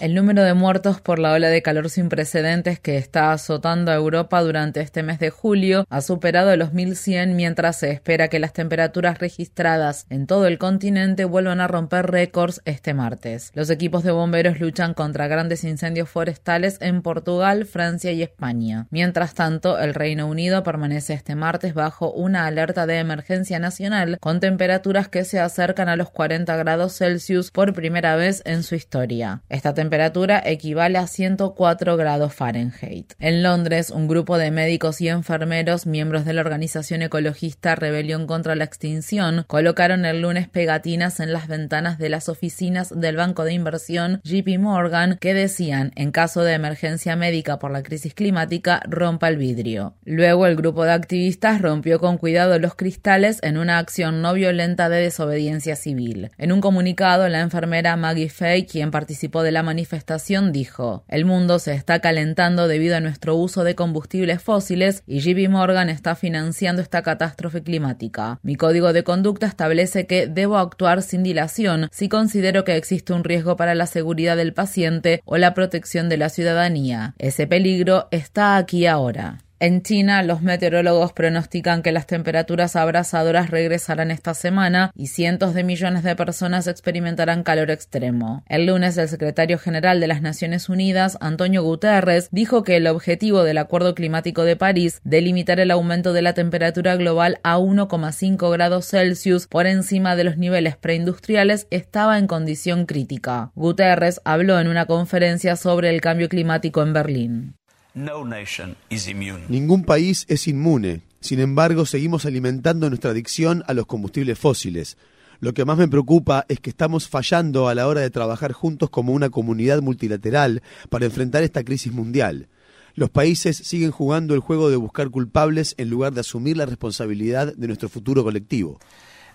El número de muertos por la ola de calor sin precedentes que está azotando a Europa durante este mes de julio ha superado los 1.100 mientras se espera que las temperaturas registradas en todo el continente vuelvan a romper récords este martes. Los equipos de bomberos luchan contra grandes incendios forestales en Portugal, Francia y España. Mientras tanto, el Reino Unido permanece este martes bajo una alerta de emergencia nacional con temperaturas que se acercan a los 40 grados Celsius por primera vez en su historia. Esta equivale a 104 grados Fahrenheit. En Londres, un grupo de médicos y enfermeros, miembros de la organización ecologista Rebelión contra la Extinción, colocaron el lunes pegatinas en las ventanas de las oficinas del banco de inversión JP Morgan que decían, en caso de emergencia médica por la crisis climática, rompa el vidrio. Luego, el grupo de activistas rompió con cuidado los cristales en una acción no violenta de desobediencia civil. En un comunicado, la enfermera Maggie Fay, quien participó de la manifestación, manifestación dijo, el mundo se está calentando debido a nuestro uso de combustibles fósiles y JP Morgan está financiando esta catástrofe climática. Mi código de conducta establece que debo actuar sin dilación si considero que existe un riesgo para la seguridad del paciente o la protección de la ciudadanía. Ese peligro está aquí ahora. En China, los meteorólogos pronostican que las temperaturas abrasadoras regresarán esta semana y cientos de millones de personas experimentarán calor extremo. El lunes, el secretario general de las Naciones Unidas, Antonio Guterres, dijo que el objetivo del Acuerdo Climático de París de limitar el aumento de la temperatura global a 1,5 grados Celsius por encima de los niveles preindustriales estaba en condición crítica. Guterres habló en una conferencia sobre el cambio climático en Berlín. Ningún país es inmune. Sin embargo, seguimos alimentando nuestra adicción a los combustibles fósiles. Lo que más me preocupa es que estamos fallando a la hora de trabajar juntos como una comunidad multilateral para enfrentar esta crisis mundial. Los países siguen jugando el juego de buscar culpables en lugar de asumir la responsabilidad de nuestro futuro colectivo.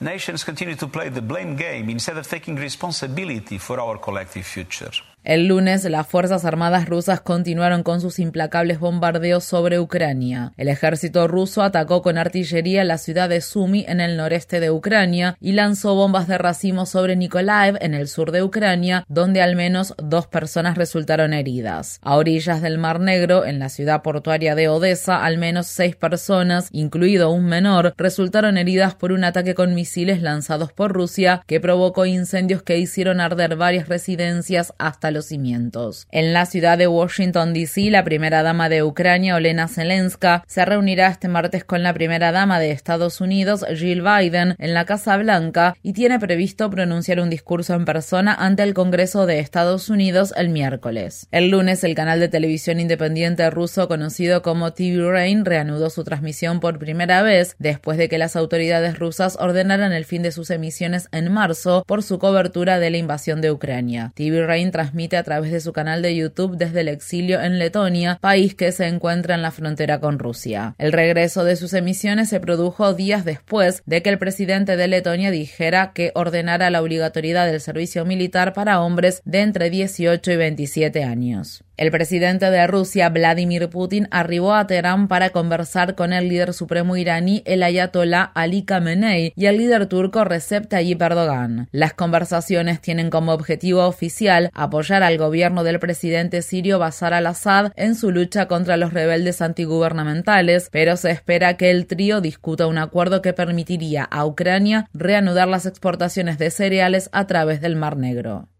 Nations continue to play the blame game instead of taking responsibility for our collective future. El lunes, las Fuerzas Armadas rusas continuaron con sus implacables bombardeos sobre Ucrania. El ejército ruso atacó con artillería la ciudad de Sumy en el noreste de Ucrania y lanzó bombas de racimo sobre Nikolaev en el sur de Ucrania, donde al menos dos personas resultaron heridas. A orillas del Mar Negro, en la ciudad portuaria de Odessa, al menos seis personas, incluido un menor, resultaron heridas por un ataque con misiles lanzados por Rusia que provocó incendios que hicieron arder varias residencias hasta los cimientos. En la ciudad de Washington, D.C., la primera dama de Ucrania, Olena Zelenska, se reunirá este martes con la primera dama de Estados Unidos, Jill Biden, en la Casa Blanca y tiene previsto pronunciar un discurso en persona ante el Congreso de Estados Unidos el miércoles. El lunes, el canal de televisión independiente ruso conocido como TV Rain reanudó su transmisión por primera vez después de que las autoridades rusas ordenaran el fin de sus emisiones en marzo por su cobertura de la invasión de Ucrania. TV Rain transmite a través de su canal de YouTube desde el exilio en Letonia, país que se encuentra en la frontera con Rusia. El regreso de sus emisiones se produjo días después de que el presidente de Letonia dijera que ordenara la obligatoriedad del servicio militar para hombres de entre 18 y 27 años. El presidente de Rusia, Vladimir Putin, arribó a Teherán para conversar con el líder supremo iraní, el ayatolá Ali Khamenei, y el líder turco Recep Tayyip Erdogan. Las conversaciones tienen como objetivo oficial apoyar al gobierno del presidente sirio Bashar al-Assad en su lucha contra los rebeldes antigubernamentales, pero se espera que el trío discuta un acuerdo que permitiría a Ucrania reanudar las exportaciones de cereales a través del Mar Negro.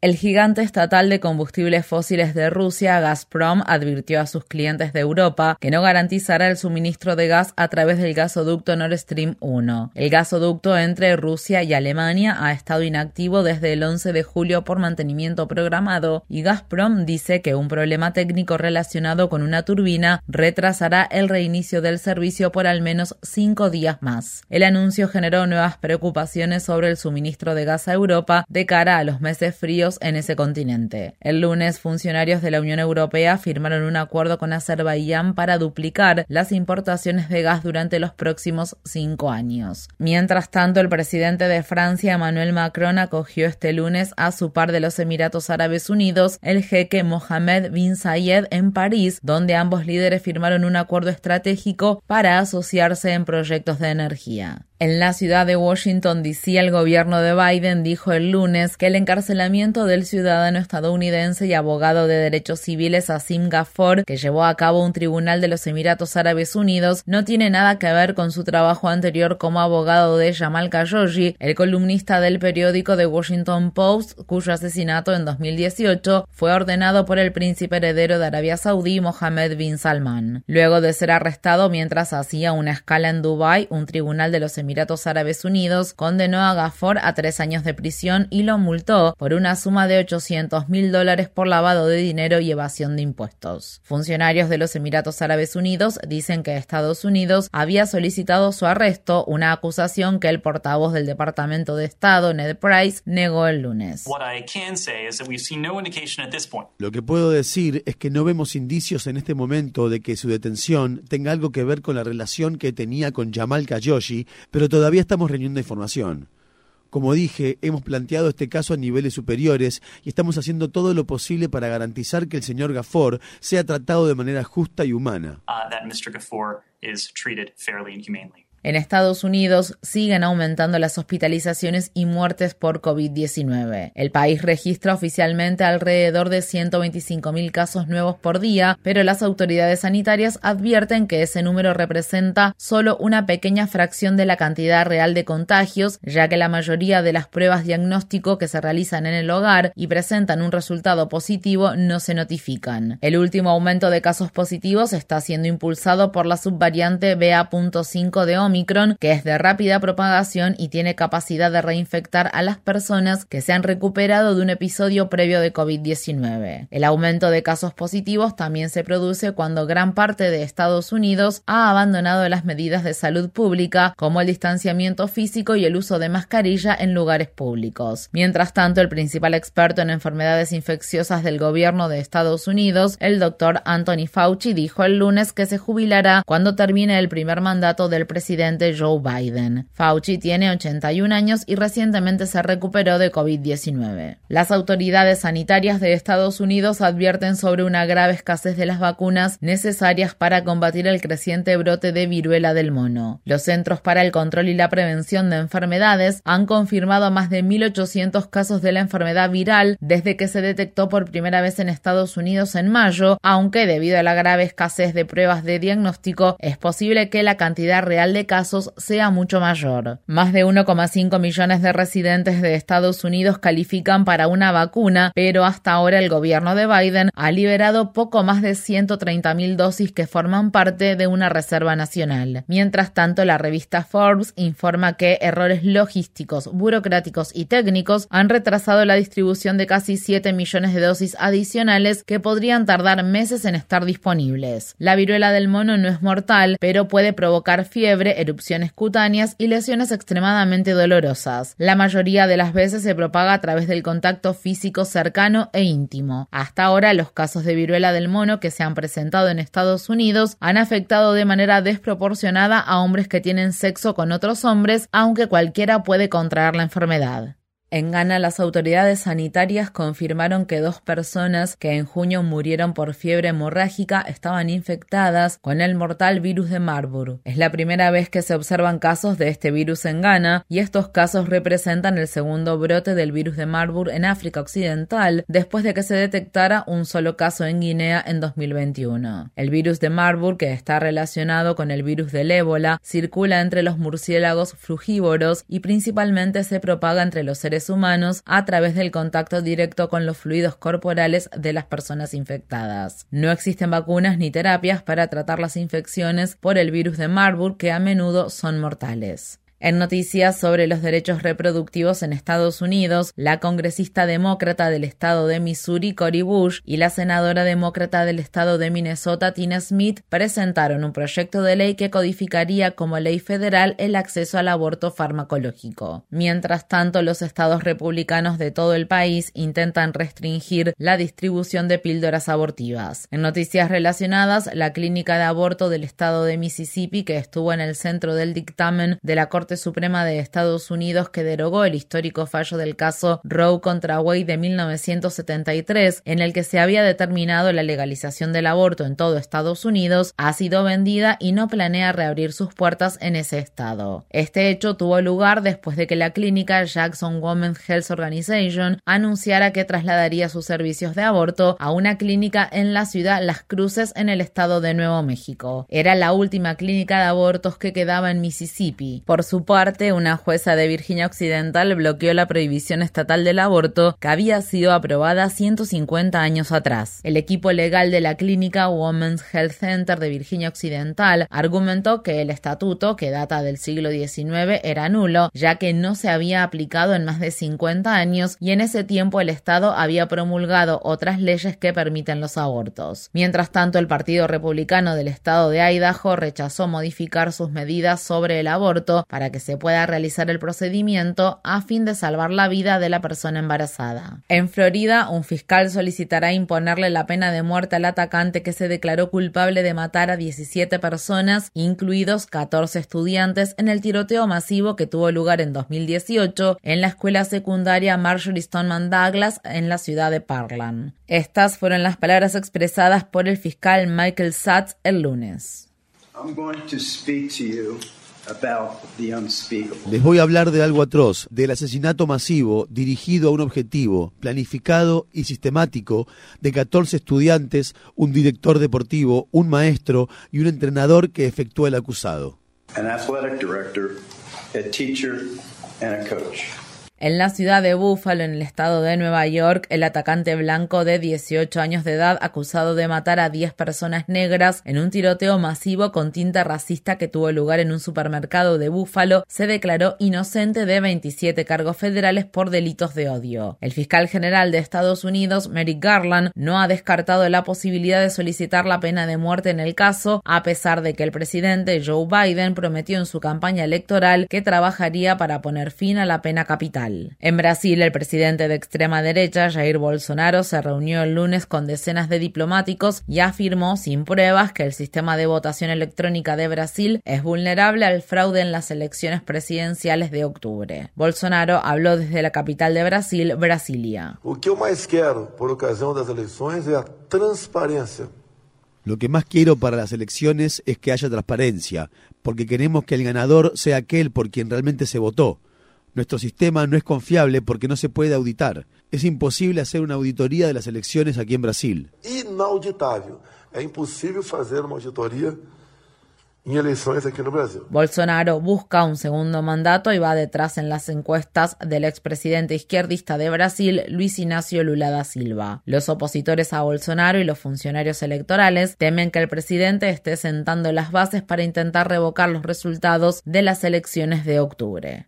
El gigante estatal de combustibles fósiles de Rusia, Gazprom, advirtió a sus clientes de Europa que no garantizará el suministro de gas a través del gasoducto Nord Stream 1. El gasoducto entre Rusia y Alemania ha estado inactivo desde el 11 de julio por mantenimiento programado y Gazprom dice que un problema técnico relacionado con una turbina retrasará el reinicio del servicio por al menos cinco días más. El anuncio generó nuevas preocupaciones sobre el suministro de gas a Europa de cara a los meses fríos en ese continente. El lunes, funcionarios de la Unión Europea firmaron un acuerdo con Azerbaiyán para duplicar las importaciones de gas durante los próximos cinco años. Mientras tanto, el presidente de Francia, Emmanuel Macron, acogió este lunes a su par de los Emiratos Árabes Unidos, el jeque Mohammed bin Zayed, en París, donde ambos líderes firmaron un acuerdo estratégico para asociarse en proyectos de energía. En la ciudad de Washington, D.C., el gobierno de Biden dijo el lunes que el encarcelamiento del ciudadano estadounidense y abogado de derechos civiles Asim Ghaffor, que llevó a cabo un tribunal de los Emiratos Árabes Unidos, no tiene nada que ver con su trabajo anterior como abogado de Jamal Khashoggi, el columnista del periódico The Washington Post, cuyo asesinato en 2018 fue ordenado por el príncipe heredero de Arabia Saudí, Mohammed bin Salman. Luego de ser arrestado mientras hacía una escala en Dubái, un tribunal de los Emiratos Emiratos Árabes Unidos condenó a Gafor a tres años de prisión y lo multó por una suma de 800 mil dólares por lavado de dinero y evasión de impuestos. Funcionarios de los Emiratos Árabes Unidos dicen que Estados Unidos había solicitado su arresto, una acusación que el portavoz del Departamento de Estado, Ned Price, negó el lunes. Lo que puedo decir es que no vemos indicios en este momento de que su detención tenga algo que ver con la relación que tenía con Jamal Khashoggi, pero todavía estamos reuniendo información. Como dije, hemos planteado este caso a niveles superiores y estamos haciendo todo lo posible para garantizar que el señor Gafford sea tratado de manera justa y humana. Uh, en Estados Unidos siguen aumentando las hospitalizaciones y muertes por COVID-19. El país registra oficialmente alrededor de 125.000 casos nuevos por día, pero las autoridades sanitarias advierten que ese número representa solo una pequeña fracción de la cantidad real de contagios, ya que la mayoría de las pruebas diagnóstico que se realizan en el hogar y presentan un resultado positivo no se notifican. El último aumento de casos positivos está siendo impulsado por la subvariante BA.5 de Omicron, que es de rápida propagación y tiene capacidad de reinfectar a las personas que se han recuperado de un episodio previo de COVID-19. El aumento de casos positivos también se produce cuando gran parte de Estados Unidos ha abandonado las medidas de salud pública, como el distanciamiento físico y el uso de mascarilla en lugares públicos. Mientras tanto, el principal experto en enfermedades infecciosas del gobierno de Estados Unidos, el doctor Anthony Fauci, dijo el lunes que se jubilará cuando termine el primer mandato del presidente Joe Biden. Fauci tiene 81 años y recientemente se recuperó de COVID-19. Las autoridades sanitarias de Estados Unidos advierten sobre una grave escasez de las vacunas necesarias para combatir el creciente brote de viruela del mono. Los Centros para el Control y la Prevención de Enfermedades han confirmado más de 1.800 casos de la enfermedad viral desde que se detectó por primera vez en Estados Unidos en mayo, aunque debido a la grave escasez de pruebas de diagnóstico es posible que la cantidad real de casos sea mucho mayor. Más de 1,5 millones de residentes de Estados Unidos califican para una vacuna, pero hasta ahora el gobierno de Biden ha liberado poco más de 130.000 dosis que forman parte de una reserva nacional. Mientras tanto, la revista Forbes informa que errores logísticos, burocráticos y técnicos han retrasado la distribución de casi 7 millones de dosis adicionales que podrían tardar meses en estar disponibles. La viruela del mono no es mortal, pero puede provocar fiebre, erupciones cutáneas y lesiones extremadamente dolorosas. La mayoría de las veces se propaga a través del contacto físico cercano e íntimo. Hasta ahora, los casos de viruela del mono que se han presentado en Estados Unidos han afectado de manera desproporcionada a hombres que tienen sexo con otros hombres, aunque cualquiera puede contraer la enfermedad. En Ghana, las autoridades sanitarias confirmaron que dos personas que en junio murieron por fiebre hemorrágica estaban infectadas con el mortal virus de Marburg. Es la primera vez que se observan casos de este virus en Ghana y estos casos representan el segundo brote del virus de Marburg en África Occidental después de que se detectara un solo caso en Guinea en 2021. El virus de Marburg, que está relacionado con el virus del ébola, circula entre los murciélagos frugívoros y principalmente se propaga entre los seres humanos a través del contacto directo con los fluidos corporales de las personas infectadas. No existen vacunas ni terapias para tratar las infecciones por el virus de Marburg que a menudo son mortales. En noticias sobre los derechos reproductivos en Estados Unidos, la congresista demócrata del estado de Missouri, Cory Bush, y la senadora demócrata del estado de Minnesota, Tina Smith, presentaron un proyecto de ley que codificaría como ley federal el acceso al aborto farmacológico. Mientras tanto, los estados republicanos de todo el país intentan restringir la distribución de píldoras abortivas. En noticias relacionadas, la clínica de aborto del estado de Mississippi, que estuvo en el centro del dictamen de la Corte Suprema de Estados Unidos que derogó el histórico fallo del caso Roe contra Wade de 1973, en el que se había determinado la legalización del aborto en todo Estados Unidos, ha sido vendida y no planea reabrir sus puertas en ese estado. Este hecho tuvo lugar después de que la clínica Jackson Women's Health Organization anunciara que trasladaría sus servicios de aborto a una clínica en la ciudad Las Cruces en el estado de Nuevo México. Era la última clínica de abortos que quedaba en Mississippi. Por su parte, una jueza de Virginia Occidental bloqueó la prohibición estatal del aborto que había sido aprobada 150 años atrás. El equipo legal de la clínica Women's Health Center de Virginia Occidental argumentó que el estatuto, que data del siglo XIX, era nulo, ya que no se había aplicado en más de 50 años y en ese tiempo el Estado había promulgado otras leyes que permiten los abortos. Mientras tanto, el Partido Republicano del Estado de Idaho rechazó modificar sus medidas sobre el aborto para que se pueda realizar el procedimiento a fin de salvar la vida de la persona embarazada. En Florida, un fiscal solicitará imponerle la pena de muerte al atacante que se declaró culpable de matar a 17 personas, incluidos 14 estudiantes, en el tiroteo masivo que tuvo lugar en 2018 en la escuela secundaria Marjorie Stoneman Douglas en la ciudad de Parkland. Estas fueron las palabras expresadas por el fiscal Michael Satz el lunes. Les voy a hablar de algo atroz, del asesinato masivo dirigido a un objetivo, planificado y sistemático de 14 estudiantes, un director deportivo, un maestro y un entrenador que efectuó el acusado. En la ciudad de Buffalo, en el estado de Nueva York, el atacante blanco de 18 años de edad, acusado de matar a 10 personas negras en un tiroteo masivo con tinta racista que tuvo lugar en un supermercado de Buffalo, se declaró inocente de 27 cargos federales por delitos de odio. El fiscal general de Estados Unidos, Merrick Garland, no ha descartado la posibilidad de solicitar la pena de muerte en el caso, a pesar de que el presidente Joe Biden prometió en su campaña electoral que trabajaría para poner fin a la pena capital. En Brasil, el presidente de extrema derecha, Jair Bolsonaro, se reunió el lunes con decenas de diplomáticos y afirmó sin pruebas que el sistema de votación electrónica de Brasil es vulnerable al fraude en las elecciones presidenciales de octubre. Bolsonaro habló desde la capital de Brasil, Brasilia. Lo que más quiero por ocasión de las elecciones es la transparencia. Lo que más quiero para las elecciones es que haya transparencia, porque queremos que el ganador sea aquel por quien realmente se votó. Nuestro sistema no es confiable porque no se puede auditar. Es imposible hacer una auditoría de las elecciones aquí en Brasil. Inauditable. Es imposible hacer una auditoría en elecciones aquí en Brasil. Bolsonaro busca un segundo mandato y va detrás en las encuestas del expresidente izquierdista de Brasil, Luis Ignacio Lula da Silva. Los opositores a Bolsonaro y los funcionarios electorales temen que el presidente esté sentando las bases para intentar revocar los resultados de las elecciones de octubre.